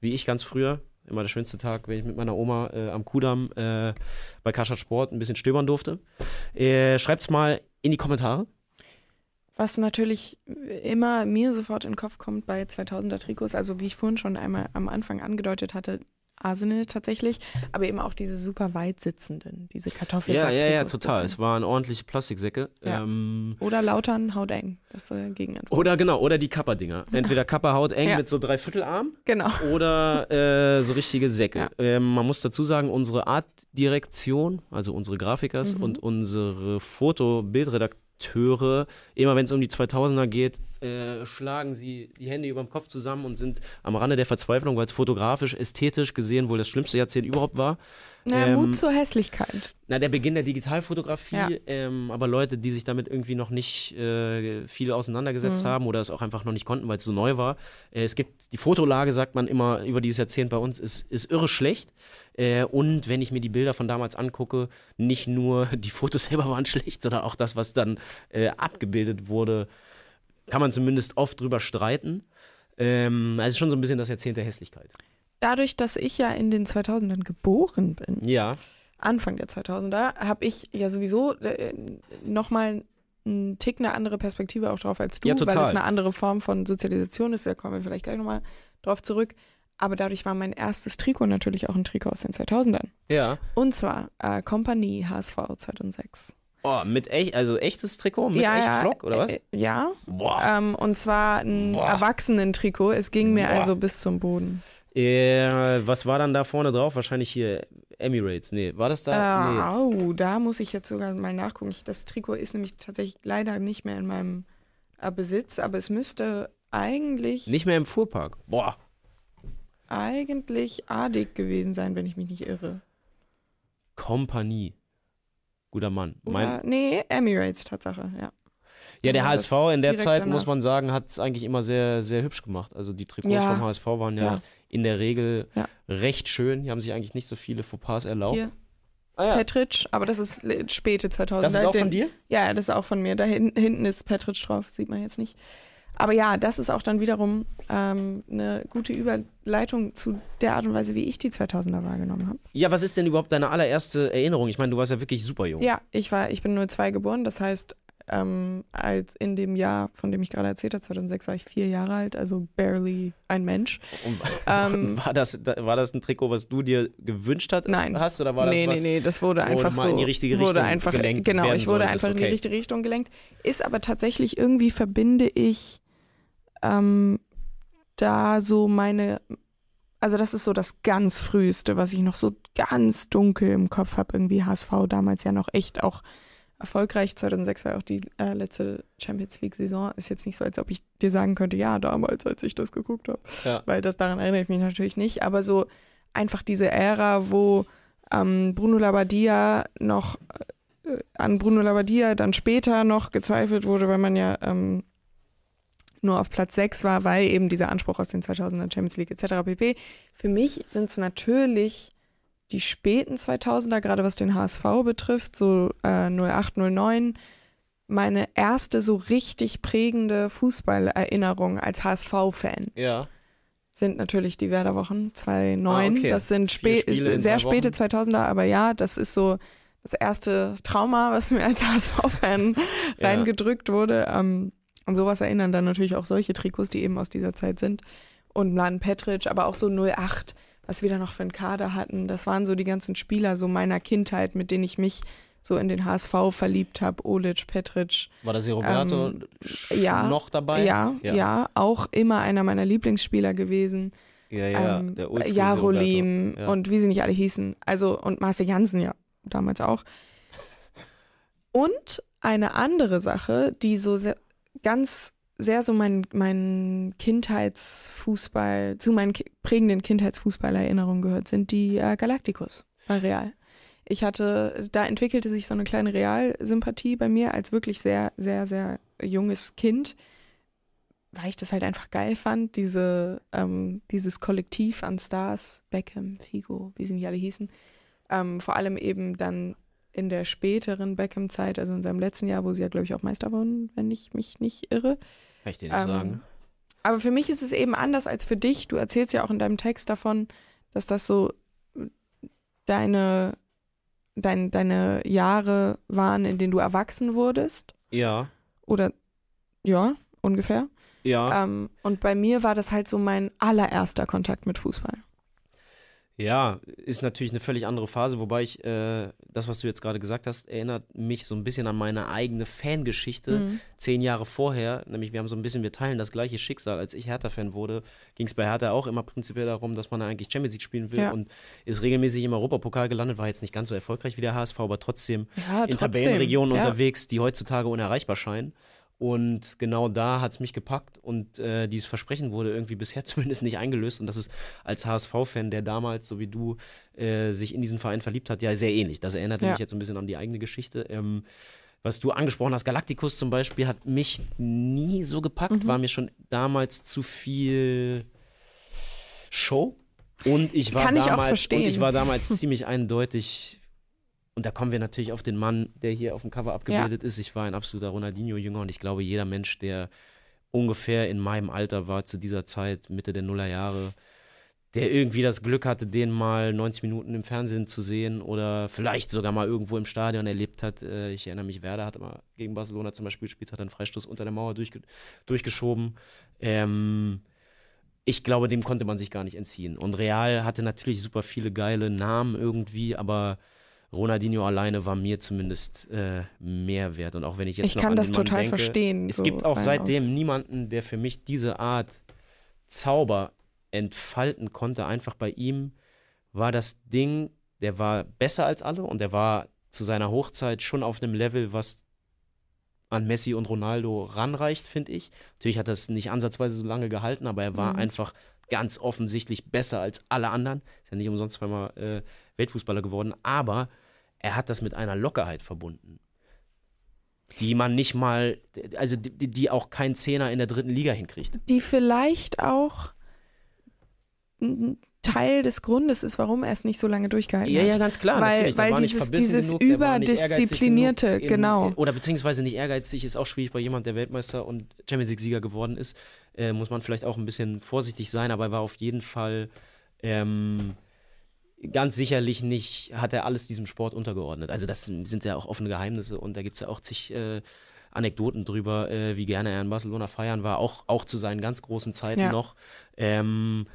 wie ich ganz früher. Immer der schönste Tag, wenn ich mit meiner Oma äh, am Kudamm äh, bei Karstadt Sport ein bisschen stöbern durfte. Äh, Schreibt es mal in die Kommentare. Was natürlich immer mir sofort in den Kopf kommt bei 2000er Trikots, also wie ich vorhin schon einmal am Anfang angedeutet hatte, Arsenal tatsächlich, aber eben auch diese super weit sitzenden, diese Kartoffelsäcke. Ja, ja, ja, total. Es waren ordentliche Plastiksäcke. Ja. Ähm, oder Lautern hauteng, das äh, Gegenantwort. Oder genau, oder die Kappa-Dinger. Entweder Kappa hauteng ja. mit so Dreiviertelarm genau. oder äh, so richtige Säcke. Ja. Ähm, man muss dazu sagen, unsere Artdirektion, also unsere Grafikers mhm. und unsere Foto-Bildredaktion Akteure, immer wenn es um die 2000er geht, äh, schlagen sie die Hände über dem Kopf zusammen und sind am Rande der Verzweiflung, weil es fotografisch, ästhetisch gesehen wohl das schlimmste Jahrzehnt überhaupt war. Na, ähm, Mut zur Hässlichkeit. Na, der Beginn der Digitalfotografie, ja. ähm, aber Leute, die sich damit irgendwie noch nicht äh, viel auseinandergesetzt mhm. haben oder es auch einfach noch nicht konnten, weil es so neu war. Äh, es gibt, die Fotolage, sagt man immer über dieses Jahrzehnt bei uns, ist, ist irre schlecht. Äh, und wenn ich mir die Bilder von damals angucke, nicht nur die Fotos selber waren schlecht, sondern auch das, was dann äh, abgebildet wurde, kann man zumindest oft drüber streiten. Ähm, also schon so ein bisschen das Jahrzehnt der Hässlichkeit dadurch, dass ich ja in den 2000ern geboren bin, ja. Anfang der 2000er, habe ich ja sowieso äh, nochmal einen Tick eine andere Perspektive auch drauf als du, ja, weil es eine andere Form von Sozialisation ist. Da kommen wir vielleicht gleich nochmal drauf zurück. Aber dadurch war mein erstes Trikot natürlich auch ein Trikot aus den 2000ern. Ja. Und zwar äh, Kompanie HSV 2006. Oh, mit echt, also echtes Trikot? Mit ja, echt ja, Flock, oder was? Äh, ja. Boah. Ähm, und zwar ein. Erwachsenen-Trikot. Es ging mir Boah. also bis zum Boden. Äh, was war dann da vorne drauf? Wahrscheinlich hier Emirates. Nee, war das da? Äh, au, da muss ich jetzt sogar mal nachgucken. Ich, das Trikot ist nämlich tatsächlich leider nicht mehr in meinem äh, Besitz, aber es müsste eigentlich, Nee. Nicht mehr im Fuhrpark. Boah. Eigentlich Adig gewesen sein, wenn ich mich nicht irre. Kompanie. Guter Mann. Oder, nee, Emirates, Tatsache, ja. ja, der ja, HSV das in der Zeit, danach. muss man sagen, hat es eigentlich immer sehr, sehr hübsch gemacht. Also die Trikots Ja. vom HSV waren ja, Ja. in der Regel Ja. recht schön. Die haben sich eigentlich nicht so viele Fauxpas erlaubt. Hier, Ah, ja. Petric, aber das ist späte 2000. Das ist auch von dir? Ja, das ist auch von mir. Da hin, hinten ist Petric drauf, sieht man jetzt nicht. Aber ja, das ist auch dann wiederum ähm, eine gute Überleitung zu der Art und Weise, wie ich die 2000er wahrgenommen habe. Ja, was ist denn überhaupt deine allererste Erinnerung? Ich meine, du warst ja wirklich super jung. Ja, ich war, ich bin 02 geboren, das heißt, ähm, als in dem Jahr, von dem ich gerade erzählt habe, 2006 war ich vier Jahre alt, also barely ein Mensch. Und, Ähm, war, das, war das ein Trikot, was du dir gewünscht hat, Nein. hast? Oder war das nee, was, nee, nee, das wurde einfach so. in die richtige wurde Richtung einfach, gelenkt Genau, ich wurde einfach in die okay. richtige Richtung gelenkt. Ist aber tatsächlich irgendwie verbinde ich ähm, da so meine. Also, das ist so das ganz Früheste, was ich noch so ganz dunkel im Kopf habe. Irgendwie HSV damals ja noch echt auch erfolgreich. 2006 war ja auch die äh, letzte Champions League-Saison. Ist jetzt nicht so, als ob ich dir sagen könnte, ja, damals, als ich das geguckt habe Ja. weil das daran erinnere ich mich natürlich nicht, aber so einfach diese Ära, wo ähm, Bruno Labbadia noch äh, an Bruno Labbadia dann später noch gezweifelt wurde, weil man ja ähm, nur auf Platz 6 war, weil eben dieser Anspruch aus den 2000er Champions League etc. pp. Für mich sind es natürlich die späten 2000er, gerade was den HSV betrifft, so äh, 08, 09, meine erste so richtig prägende Fußballerinnerung als HSV-Fan Ja. sind natürlich die Werderwochen 2009. Ah, okay. Das sind spä sehr späte Wochen. 2000er, aber ja, das ist so das erste Trauma, was mir als HSV-Fan Ja. reingedrückt wurde. Ähm, und sowas erinnern dann natürlich auch solche Trikots, die eben aus dieser Zeit sind. Und Mladen Petric, aber auch so 08, was wir da noch für einen Kader hatten. Das waren so die ganzen Spieler so meiner Kindheit, mit denen ich mich so in den HSV verliebt habe. Olic, Petric, War das hier Roberto Ähm, ja. noch dabei? ja, ja, auch immer einer meiner Lieblingsspieler gewesen. Ja, ja, ähm, der Jarolim. Ja. und wie sie nicht alle hießen. Also, und Marcel Jansen ja damals auch. Und eine andere Sache, die so sehr, ganz sehr so mein, mein Kindheitsfußball, zu meinen prägenden Kindheitsfußballerinnerungen gehört, sind die äh, Galacticos bei Real. Ich hatte, da entwickelte sich so eine kleine Realsympathie bei mir als wirklich sehr, sehr, sehr junges Kind, weil ich das halt einfach geil fand, diese, ähm, dieses Kollektiv an Stars, Beckham, Figo, wie sie nicht alle hießen, ähm, vor allem eben dann in der späteren Beckham-Zeit, also in seinem letzten Jahr, wo sie ja, glaube ich, auch Meister wurden, wenn ich mich nicht irre. Kann ich dir nicht Ähm, sagen. Aber für mich ist es eben anders als für dich. Du erzählst ja auch in deinem Text davon, dass das so deine, dein, deine Jahre waren, in denen du erwachsen wurdest. Ja, Oder ja, ungefähr. ja. Ähm, und bei mir war das halt so mein allererster Kontakt mit Fußball. Ja, ist natürlich eine völlig andere Phase, wobei ich, äh, das, was du jetzt gerade gesagt hast, erinnert mich so ein bisschen an meine eigene Fangeschichte. Mhm. Zehn Jahre vorher, nämlich wir haben so ein bisschen, wir teilen das gleiche Schicksal. Als ich Hertha-Fan wurde, ging es bei Hertha auch immer prinzipiell darum, dass man eigentlich Champions League spielen will Ja. und ist regelmäßig im Europapokal gelandet, war jetzt nicht ganz so erfolgreich wie der HSV, aber trotzdem Ja, in trotzdem. Tabellenregionen ja. unterwegs, die heutzutage unerreichbar scheinen. Und genau da hat es mich gepackt und äh, dieses Versprechen wurde irgendwie bisher zumindest nicht eingelöst. Und das ist als HSV-Fan, der damals, so wie du, äh, sich in diesen Verein verliebt hat, ja sehr ähnlich. Das erinnert Ja. mich jetzt ein bisschen an die eigene Geschichte. Ähm, was du angesprochen hast, Galacticus zum Beispiel, hat mich nie so gepackt, Mhm. war mir schon damals zu viel Show. Und ich war Kann ich damals, verstehen. Und ich war damals ziemlich eindeutig und da kommen wir natürlich auf den Mann, der hier auf dem Cover abgebildet ist. Ich war ein absoluter Ronaldinho-Jünger und ich glaube, jeder Mensch, der ungefähr in meinem Alter war zu dieser Zeit, Mitte der Nullerjahre, der irgendwie das Glück hatte, den mal 90 Minuten im Fernsehen zu sehen oder vielleicht sogar mal irgendwo im Stadion erlebt hat. Äh, Ich erinnere mich, Werder hat mal gegen Barcelona zum Beispiel gespielt, hat einen Freistoß unter der Mauer durchge durchgeschoben. Ähm, ich glaube, dem konnte man sich gar nicht entziehen. Und Real hatte natürlich super viele geile Namen irgendwie, aber Ronaldinho alleine war mir zumindest äh, mehr wert. Und auch wenn ich jetzt Ich noch kann an das total denke, verstehen. Es so gibt auch seitdem aus- niemanden, der für mich diese Art Zauber entfalten konnte. Einfach bei ihm war das Ding, der war besser als alle und der war zu seiner Hochzeit schon auf einem Level, was an Messi und Ronaldo ranreicht, finde ich. Natürlich hat das nicht ansatzweise so lange gehalten, aber er war Mhm. einfach ganz offensichtlich besser als alle anderen. Ist ja nicht umsonst zweimal äh, Weltfußballer geworden, aber er hat das mit einer Lockerheit verbunden, die man nicht mal, also die, die auch kein Zehner in der dritten Liga hinkriegt. die vielleicht auch ein Teil des Grundes ist, warum er es nicht so lange durchgehalten Ja, hat. ja, ganz klar. Weil- weil dieses- dieses genug, überdisziplinierte, in- genau. Oder beziehungsweise nicht ehrgeizig, ist auch schwierig bei jemand, der Weltmeister und Champions League-Sieger geworden ist. Äh, muss man vielleicht auch ein bisschen vorsichtig sein, aber er war auf jeden Fall ähm, ganz sicherlich nicht, hat er alles diesem Sport untergeordnet. Also das sind ja auch offene Geheimnisse und da gibt es ja auch zig äh, Anekdoten drüber, äh, wie gerne er in Barcelona feiern war, auch, auch zu seinen ganz großen Zeiten Ja. noch. Ähm,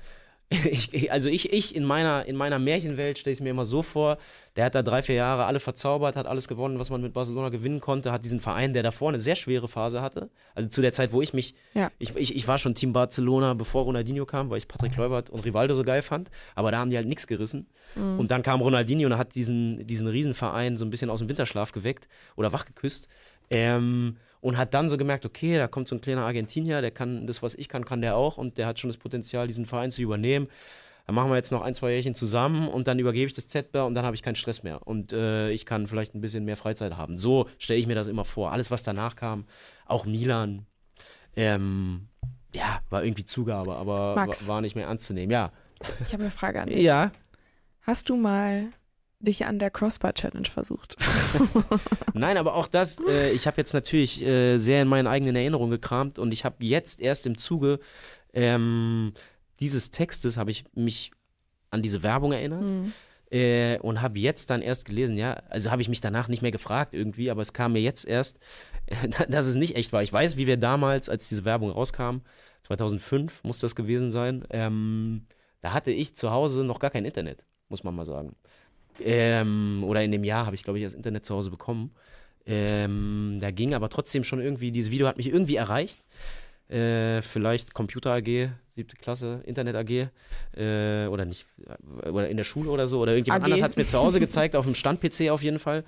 ich, also ich, ich in meiner, in meiner Märchenwelt stelle ich es mir immer so vor, der hat da drei, vier Jahre alle verzaubert, hat alles gewonnen, was man mit Barcelona gewinnen konnte, hat diesen Verein, der davor eine sehr schwere Phase hatte. Also zu der Zeit, wo ich mich, Ja. ich, ich, ich war schon Team Barcelona, bevor Ronaldinho kam, weil ich Patrick Kluivert und Rivaldo so geil fand, aber da haben die halt nichts gerissen. Mhm. Und dann kam Ronaldinho und hat diesen, diesen Riesenverein so ein bisschen aus dem Winterschlaf geweckt oder wachgeküsst. Ähm, und hat dann so gemerkt, okay, da kommt so ein kleiner Argentinier, der kann das, was ich kann, kann der auch und der hat schon das Potenzial, diesen Verein zu übernehmen. Dann machen wir jetzt noch ein, zwei Jährchen zusammen und dann übergebe ich das Zepter und dann habe ich keinen Stress mehr. Und äh, ich kann vielleicht ein bisschen mehr Freizeit haben. So stelle ich mir das immer vor. Alles, was danach kam, auch Milan, ähm, ja, war irgendwie Zugabe, aber Max. wa- war nicht mehr anzunehmen. Ja. Ich habe eine Frage an dich. Ja. Hast du mal dich an der Crossbar Challenge versucht? Nein, aber auch das, äh, ich habe jetzt natürlich äh, sehr in meinen eigenen Erinnerungen gekramt und ich habe jetzt erst im Zuge ähm, dieses Textes habe ich mich an diese Werbung erinnert Hm. äh, und habe jetzt dann erst gelesen, ja, also habe ich mich danach nicht mehr gefragt irgendwie, aber es kam mir jetzt erst, dass es nicht echt war. Ich weiß, wie wir damals, als diese Werbung rauskam, 2005 muss das gewesen sein, ähm, da hatte ich zu Hause noch gar kein Internet, muss man mal sagen. Ähm, oder in dem Jahr habe ich, glaube ich, das Internet zu Hause bekommen. Ähm, da ging aber trotzdem schon irgendwie, dieses Video hat mich irgendwie erreicht. Äh, vielleicht Computer AG, siebte Klasse, Internet AG äh, oder nicht, oder in der Schule oder so. Oder irgendjemand AG. anders hat es mir zu Hause gezeigt, auf dem Stand-PC auf jeden Fall.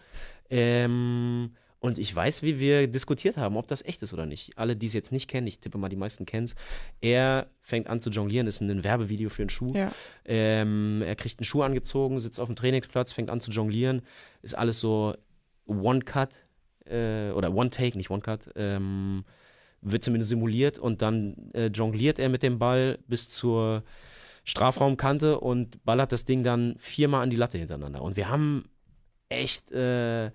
Ähm, und ich weiß, wie wir diskutiert haben, ob das echt ist oder nicht. Alle, die es jetzt nicht kennen, ich tippe mal, die meisten kennen es. Er fängt an zu jonglieren, ist ein Werbevideo für einen Schuh. Ja. Ähm, er kriegt einen Schuh angezogen, sitzt auf dem Trainingsplatz, fängt an zu jonglieren. Ist alles so One-Cut äh, oder One-Take, nicht One-Cut. Ähm, wird zumindest simuliert und dann äh, jongliert er mit dem Ball bis zur Strafraumkante und ballert das Ding dann viermal an die Latte hintereinander. Und wir haben echt äh,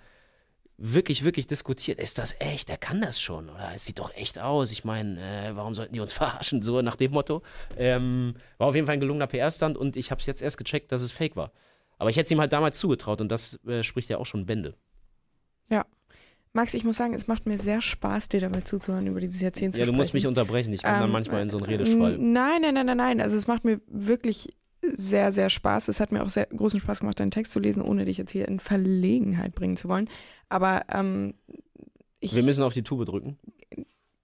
wirklich, wirklich diskutiert. Ist das echt? Er kann das schon. Oder es sieht doch echt aus. Ich meine, äh, warum sollten die uns verarschen? So nach dem Motto. Ähm, war auf jeden Fall ein gelungener PR-Stand und ich habe es jetzt erst gecheckt, dass es fake war. Aber ich hätte es ihm halt damals zugetraut und das äh, spricht ja auch schon Bände. Max, ich muss sagen, es macht mir sehr Spaß, dir dabei zuzuhören, über dieses Jahrzehnt zu Ja, du sprechen. musst mich unterbrechen. Ich komme dann Ähm, manchmal in so einen Redeschwall. n- Nein, nein, nein, nein, nein. Also es macht mir wirklich sehr, sehr Spaß. Es hat mir auch sehr großen Spaß gemacht, deinen Text zu lesen, ohne dich jetzt hier in Verlegenheit bringen zu wollen. Aber ähm, ich. Wir müssen auf die Tube drücken.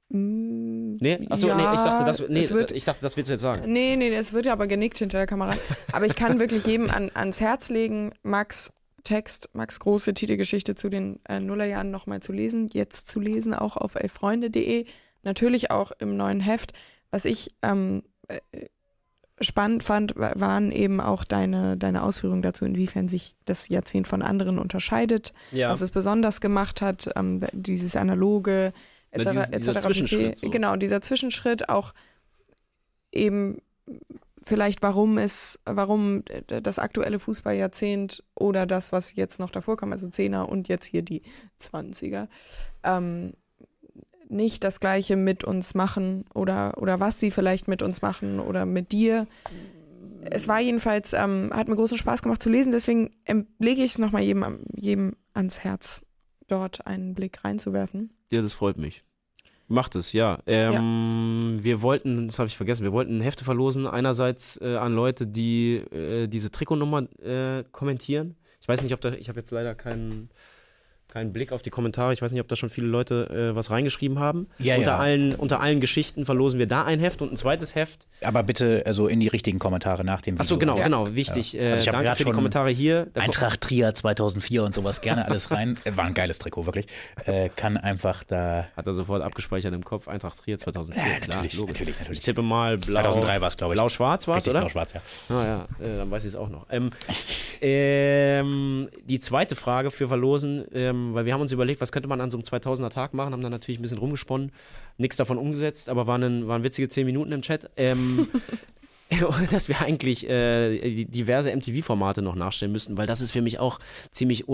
Mm, Nee? Achso, ja, nee, ich dachte, das, nee, wird, ich dachte, das willst du jetzt sagen. Nee, nee, es wird ja aber genickt hinter der Kamera. Aber ich kann wirklich jedem an, ans Herz legen, Max Text, Max große Titelgeschichte zu den äh, Nullerjahren nochmal zu lesen, jetzt zu lesen, auch auf elfreunde.de, natürlich auch im neuen Heft. Was ich ähm, äh, spannend fand, wa- waren eben auch deine, deine Ausführungen dazu, inwiefern sich das Jahrzehnt von anderen unterscheidet, Ja. was es besonders gemacht hat, ähm, dieses analoge, Na, etc. dieses- dieser etc. Zwischenschritt so. Genau, dieser Zwischenschritt auch eben vielleicht warum es, warum das aktuelle Fußballjahrzehnt oder das, was jetzt noch davor kam, also Zehner und jetzt hier die 20er, ähm, nicht das Gleiche mit uns machen oder, oder was sie vielleicht mit uns machen oder mit dir. Es war jedenfalls, ähm, hat mir großen Spaß gemacht zu lesen, deswegen lege ich es nochmal jedem, jedem ans Herz, dort einen Blick reinzuwerfen. Ja, das freut mich. Macht es, ja. Ähm, Wir wollten, das habe ich vergessen, wir wollten Hefte verlosen. Einerseits äh, an Leute, die äh, diese Trikotnummer äh, kommentieren. Ich weiß nicht, ob da, ich habe jetzt leider keinen keinen Blick auf die Kommentare. Ich weiß nicht, ob da schon viele Leute äh, was reingeschrieben haben. Ja, unter, ja. Allen, unter allen Geschichten verlosen wir da ein Heft und ein zweites Heft. Aber bitte also in die richtigen Kommentare nach dem Video. Achso, genau, Ja. genau, wichtig. Ja. Äh, Also ich hab danke für die Kommentare hier. Eintracht Trier 2004 und sowas, gerne alles rein. Äh, War ein geiles Trikot, wirklich. Äh, kann einfach da. Hat er sofort abgespeichert im Kopf. Eintracht Trier 2004. Ja, klar, natürlich, logisch. natürlich, natürlich. Ich tippe mal blau. 2003 war es, glaube ich. Blau-schwarz war es, oder? Blau-schwarz, ja. Ah ja, äh, dann weiß ich es auch noch. Ähm, ähm, die zweite Frage für Verlosen, ähm, weil wir haben uns überlegt, was könnte man an so einem 2000er Tag machen, haben dann natürlich ein bisschen rumgesponnen, nichts davon umgesetzt, aber waren, waren witzige 10 Minuten im Chat. Ähm, dass wir eigentlich äh, diverse MTV-Formate noch nachstellen müssten, weil das ist für mich auch ziemlich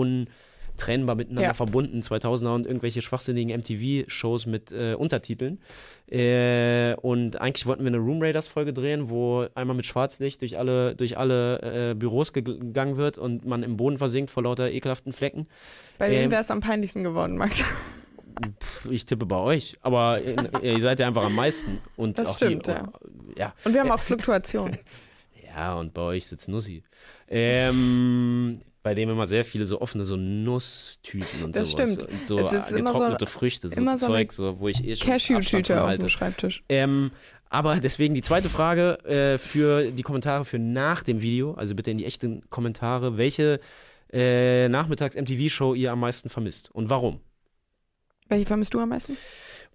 untrennbar miteinander Ja. verbunden, 2000er und irgendwelche schwachsinnigen MTV-Shows mit äh, Untertiteln. Äh, und eigentlich wollten wir eine Room Raiders-Folge drehen, wo einmal mit Schwarzlicht durch alle, durch alle äh, Büros ge- gegangen wird und man im Boden versinkt vor lauter ekelhaften Flecken. Bei Ähm, wem wäre es am peinlichsten geworden, Max? Ich tippe bei euch, aber ihr seid ja einfach am meisten. Und Das auch stimmt, die, ja. ja. Und wir haben auch Fluktuation. Ja, und bei euch sitzt Nussi. Ähm, bei dem immer sehr viele so offene so Nusstüten und Das sowas. stimmt. Und so Es ist immer so- getrocknete Früchte, so immer so eine Zeug, so, wo ich eh schon Cashew-Tüte auf dem Schreibtisch. Ähm, aber deswegen die zweite Frage äh, für die Kommentare für nach dem Video, also bitte in die echten Kommentare, welche äh, Nachmittags-MTV-Show ihr am meisten vermisst und warum? Welche vermisst du am meisten?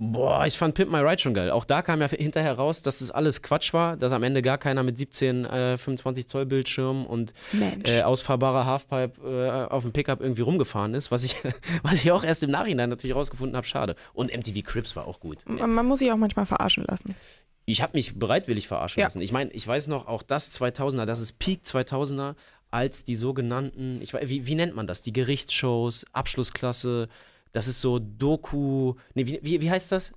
Boah, ich fand Pimp My Ride schon geil. Auch da kam ja hinterher raus, dass das alles Quatsch war, dass am Ende gar keiner mit 17, äh, 25 Zoll Bildschirm und äh, ausfahrbarer Halfpipe äh, auf dem Pickup irgendwie rumgefahren ist, was ich, was ich auch erst im Nachhinein natürlich rausgefunden habe. Schade. Und MTV Crips war auch gut. man, man muss sich auch manchmal verarschen lassen. Ich habe mich bereitwillig verarschen Ja. lassen. Ich meine, ich weiß noch, auch das 2000er, das ist Peak 2000er, als die sogenannten, ich weiß, wie, wie nennt man das? Die Gerichtsshows, Abschlussklasse, das ist so Doku, nee, wie, wie, wie heißt das?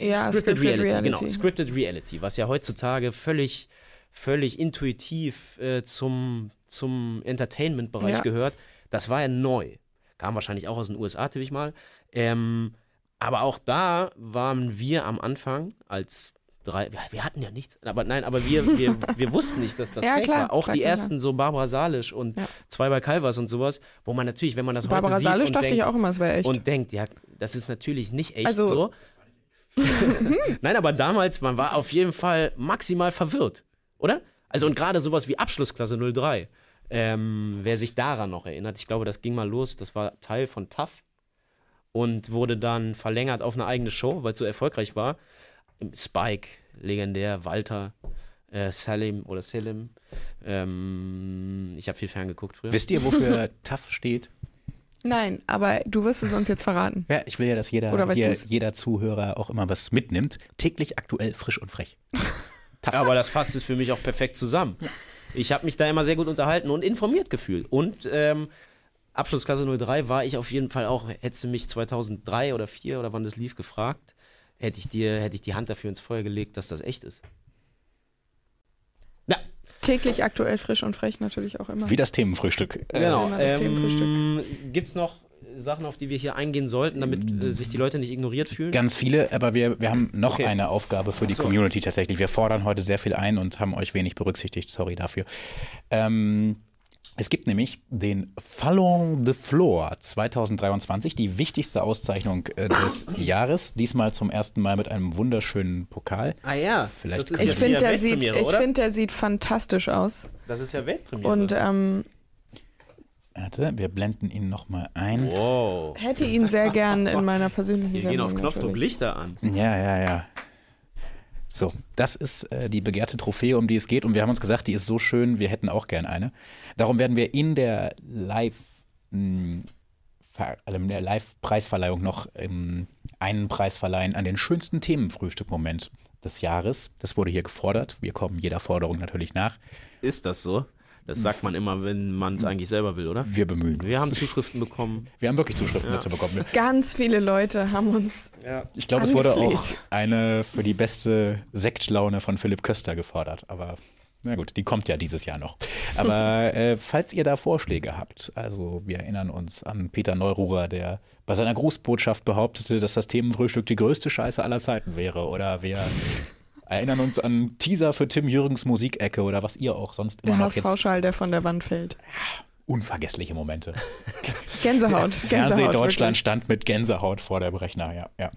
Ja, Scripted, Reality, genau. Scripted Reality, was ja heutzutage völlig, völlig intuitiv äh, zum, zum Entertainment-Bereich Ja. gehört. Das war ja neu. Kam wahrscheinlich auch aus den USA, tippe ich mal. Ähm, aber auch da waren wir am Anfang als drei, wir, wir hatten ja nichts, aber nein, aber wir, wir, wir wussten nicht, dass das Ja, fake klar, war. Auch klar, die klar, ersten, so Barbara Salisch und Ja. zwei bei Calvas und sowas, wo man natürlich, wenn man das Barbara heute sieht Salisch und dachte denkt, ich auch immer, es wäre echt. und denkt, ja, das ist natürlich nicht echt Also- so. Nein, aber damals, man war auf jeden Fall maximal verwirrt, oder? Also und gerade sowas wie Abschlussklasse 03. Ähm, wer sich daran noch erinnert, ich glaube, das ging mal los, das war Teil von TAF und wurde dann verlängert auf eine eigene Show, weil es so erfolgreich war. Spike, legendär, Walter, äh, Salim oder Selim. Ähm, ich habe viel ferngeguckt früher. Wisst ihr, wofür TAF steht? Nein, aber du wirst es uns jetzt verraten. Ja, ich will ja, dass jeder, hier, jeder Zuhörer auch immer was mitnimmt. Täglich aktuell, frisch und frech. Ja, aber das fasst es für mich auch perfekt zusammen. Ich habe mich da immer sehr gut unterhalten und informiert gefühlt. Und ähm, Abschlussklasse 03 war ich auf jeden Fall auch, hättest du mich 2003 oder 2004 oder wann das lief gefragt, hätte ich dir, hätte ich die Hand dafür ins Feuer gelegt, dass das echt ist. Ja, Täglich aktuell frisch und frech natürlich auch immer. Wie das Themenfrühstück. Äh, genau. das Ähm, Gibt es noch Sachen, auf die wir hier eingehen sollten, damit äh, sich die Leute nicht ignoriert fühlen? Ganz viele, aber wir, wir haben noch Okay. eine Aufgabe für die so. Community tatsächlich. Wir fordern heute sehr viel ein und haben euch wenig berücksichtigt. Sorry dafür. Ähm, es gibt nämlich den Fallon de Flor 2023, die wichtigste Auszeichnung äh, des Jahres. Diesmal zum ersten Mal mit einem wunderschönen Pokal. Ah ja, Vielleicht Ich finde, der, sieht, ich find, der sieht fantastisch aus. Das ist ja Weltpremiere. Und ähm, Warte, wir blenden ihn nochmal ein. wow. hätte ihn sehr gern in meiner persönlichen Hier Sendung. gehen auf Knopfdruck. Lichter an. Ja, ja, ja. So, das ist äh, die begehrte Trophäe, um die es geht. Und wir haben uns gesagt, die ist so schön, wir hätten auch gern eine. Darum werden wir in der Live, mh, Ver- also in der Live-Preisverleihung noch ähm, einen Preis verleihen an den schönsten Themenfrühstück-Moment des Jahres. Das wurde hier gefordert. Wir kommen jeder Forderung natürlich nach. Ist das so? Das sagt man immer, wenn man es eigentlich selber will, oder? Wir bemühen Wir haben uns. Zuschriften bekommen. Wir haben wirklich Zuschriften dazu bekommen. Ganz viele Leute haben uns. Ich glaube, es wurde auch eine für die beste Sektlaune von Philipp Köster gefordert. Aber na gut, die kommt ja dieses Jahr noch. Aber äh, falls ihr da Vorschläge habt, also wir erinnern uns an Peter Neururer, der bei seiner Grußbotschaft behauptete, dass das Themenfrühstück die größte Scheiße aller Zeiten wäre. Oder wir erinnern uns an Teaser für Tim Jürgens Musikecke oder was ihr auch sonst Der immer noch jetzt HSV-Schal, der von der Wand fällt. unvergessliche Momente. Gänsehaut. Fernseh Gänsehaut, Deutschland wirklich. stand mit Gänsehaut vor der Berechner, ja. ja.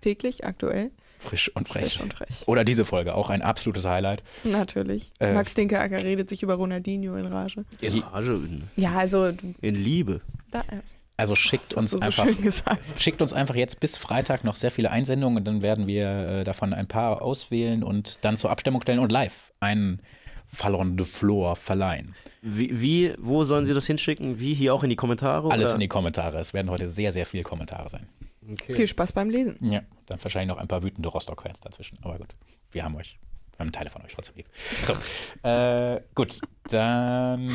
Täglich, aktuell. Frisch und frech. Frisch und frech. Oder diese Folge, auch ein absolutes Highlight. Natürlich. Äh. Max Dinkeacker redet sich über Ronaldinho in Rage. In Rage, in, Ja, also, in Liebe. da, äh, Also schickt uns so einfach. Schickt uns einfach jetzt bis Freitag noch sehr viele Einsendungen und dann werden wir äh, davon ein paar auswählen und dann zur Abstimmung stellen und live einen Fallon de Flor verleihen. Wie, wie, wo sollen sie das hinschicken? Wie hier auch in die Kommentare? Alles oder? in die Kommentare. Es werden heute sehr, sehr viele Kommentare sein. Okay. Viel Spaß beim Lesen. Ja, dann wahrscheinlich noch ein paar wütende Rostock-Fans dazwischen. Aber gut, wir haben euch, wir haben Teile von euch trotzdem lieb. So, äh, gut, dann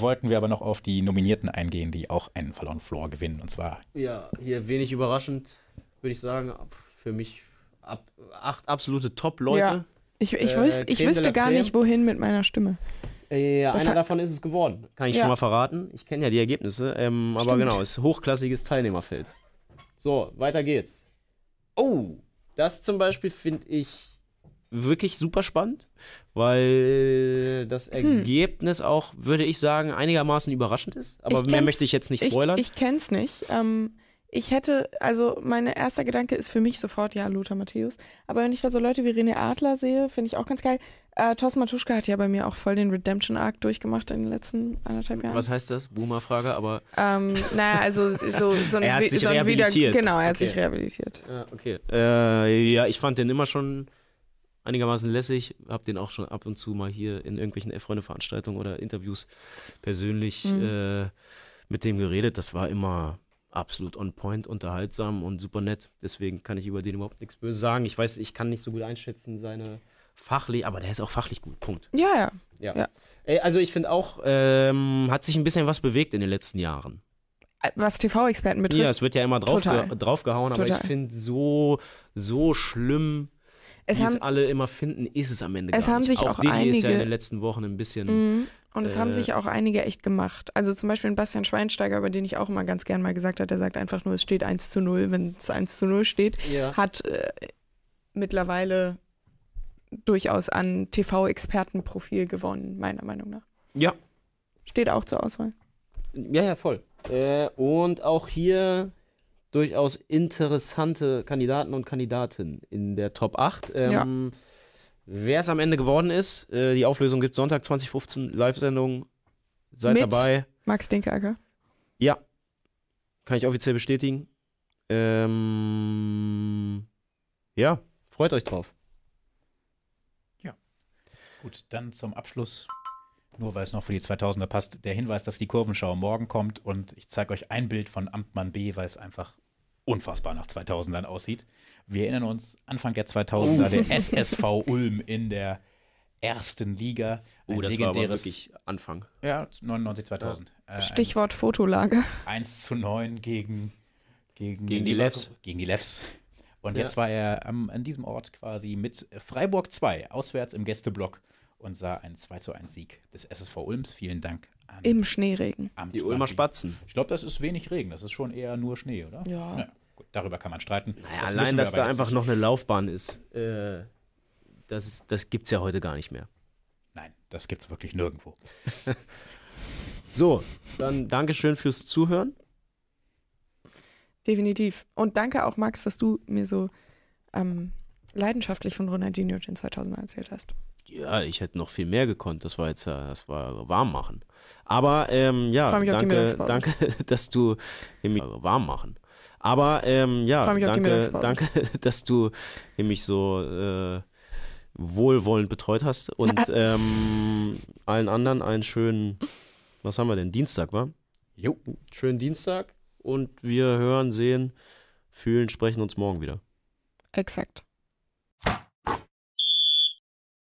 wollten wir aber noch auf die Nominierten eingehen, die auch einen Fallon Floor gewinnen. Und zwar Ja, hier wenig überraschend, würde ich sagen. Für mich ab, acht absolute Top-Leute. Ja. Ich, ich, Äh, wüs, ich wüsste gar Creme. nicht, wohin mit meiner Stimme. Äh, einer davon ist es geworden. Kann ich Ja. schon mal verraten. Ich kenne ja die Ergebnisse. Ähm, aber genau, ist hochklassiges Teilnehmerfeld. So, weiter geht's. Oh, das zum Beispiel finde ich wirklich super spannend, weil das Hm. Ergebnis auch, würde ich sagen, einigermaßen überraschend ist. Aber Ich mehr möchte ich jetzt nicht Ich, spoilern. ich kenn's nicht. Ähm, ich hätte, also mein erster Gedanke ist für mich sofort, ja, Lothar Matthäus. Aber wenn ich da so Leute wie René Adler sehe, finde ich auch ganz geil. Äh, Thorsten Matuschka hat ja bei mir auch voll den Redemption-Arc durchgemacht in den letzten anderthalb Jahren. Was heißt das? Boomer-Frage, aber. Ähm, naja, also so, so ein, Er hat sich so ein wieder. Genau, er hat Okay. sich rehabilitiert. Ja, okay. Äh, ja, ich fand den immer schon einigermaßen lässig. Hab den auch schon ab und zu mal hier in irgendwelchen Freunde-Veranstaltungen oder Interviews persönlich Mhm. äh, mit dem geredet. Das war immer absolut on point, unterhaltsam und super nett. Deswegen kann ich über den überhaupt nichts Böses sagen. Ich weiß, ich kann nicht so gut einschätzen, seine fachlich, aber der ist auch fachlich gut. Punkt. Ja, ja. Ja. Ja. Ey, also ich finde auch, ähm, hat sich ein bisschen was bewegt in den letzten Jahren. Äh, Was TV-Experten betrifft. Ja, es wird ja immer drauf Total. ge draufgehauen, aber Total. ich finde, so, so schlimm, es es haben, alle immer finden, ist es am Ende Es gar haben nicht. sich auch auch Didi ist ja in einige- den letzten Wochen ein bisschen. Mhm. Und es haben Äh, sich auch einige echt gemacht. Also zum Beispiel ein Bastian Schweinsteiger, über den ich auch immer ganz gern mal gesagt habe, der sagt einfach nur, es steht 1 zu 0, wenn es 1 zu 0 steht, Ja. hat äh, mittlerweile durchaus an TV-Expertenprofil gewonnen, meiner Meinung nach. ja, Steht auch zur Auswahl. ja, ja, voll. Äh, und auch hier durchaus interessante Kandidaten und Kandidatinnen in der Top 8. Ähm, Wer es am Ende geworden ist, äh, die Auflösung gibt Sonntag 2015, Live-Sendung. Seid Mit- dabei. Max Dinkeacker. Ja, kann ich offiziell bestätigen. Ähm, ja, freut euch drauf. Gut, dann zum Abschluss, nur weil es noch für die 2000er passt, der Hinweis, dass die Kurvenschau morgen kommt und ich zeige euch ein Bild von Amtmann B, weil es einfach unfassbar nach 2000ern aussieht. Wir erinnern uns, Anfang der 2000er, der SSV Ulm in der ersten Liga. Oh, das war aber wirklich Anfang. Ja, 99, 2000. Äh, ein Stichwort Fotolager. 1 zu 9 gegen, gegen, Gegen die Levs. Gegen die Levs. Und Ja. jetzt war er am, an diesem Ort quasi mit Freiburg 2 auswärts im Gästeblock und sah einen 2 zu 1 Sieg des SSV Ulms. Vielen Dank an Im Schneeregen. Die Ulmer. Spatzen. Ich glaube, das ist wenig Regen. Das ist schon eher nur Schnee, oder? Ja. Naja, gut, darüber kann man streiten. Naja, Das allein, dass da einfach nicht. noch eine Laufbahn ist, äh, das, ist, das gibt's ja heute gar nicht mehr. Nein, das gibt es wirklich nirgendwo. So, dann Dankeschön fürs Zuhören. Definitiv. Und danke auch, Max, dass du mir so ähm, leidenschaftlich von Ronaldinho in 2000 erzählt hast. Ja, ich hätte noch viel mehr gekonnt. Das war jetzt, äh, das war warm machen. Aber ähm, ja, danke, danke, dass du mich warm machen. Aber ähm, ja, danke, danke, dass du mich so äh, wohlwollend betreut hast und ähm, allen anderen einen schönen, was haben wir denn? Dienstag, wa? Jo. Schönen Dienstag und wir hören, sehen, fühlen, sprechen uns morgen wieder. Exakt.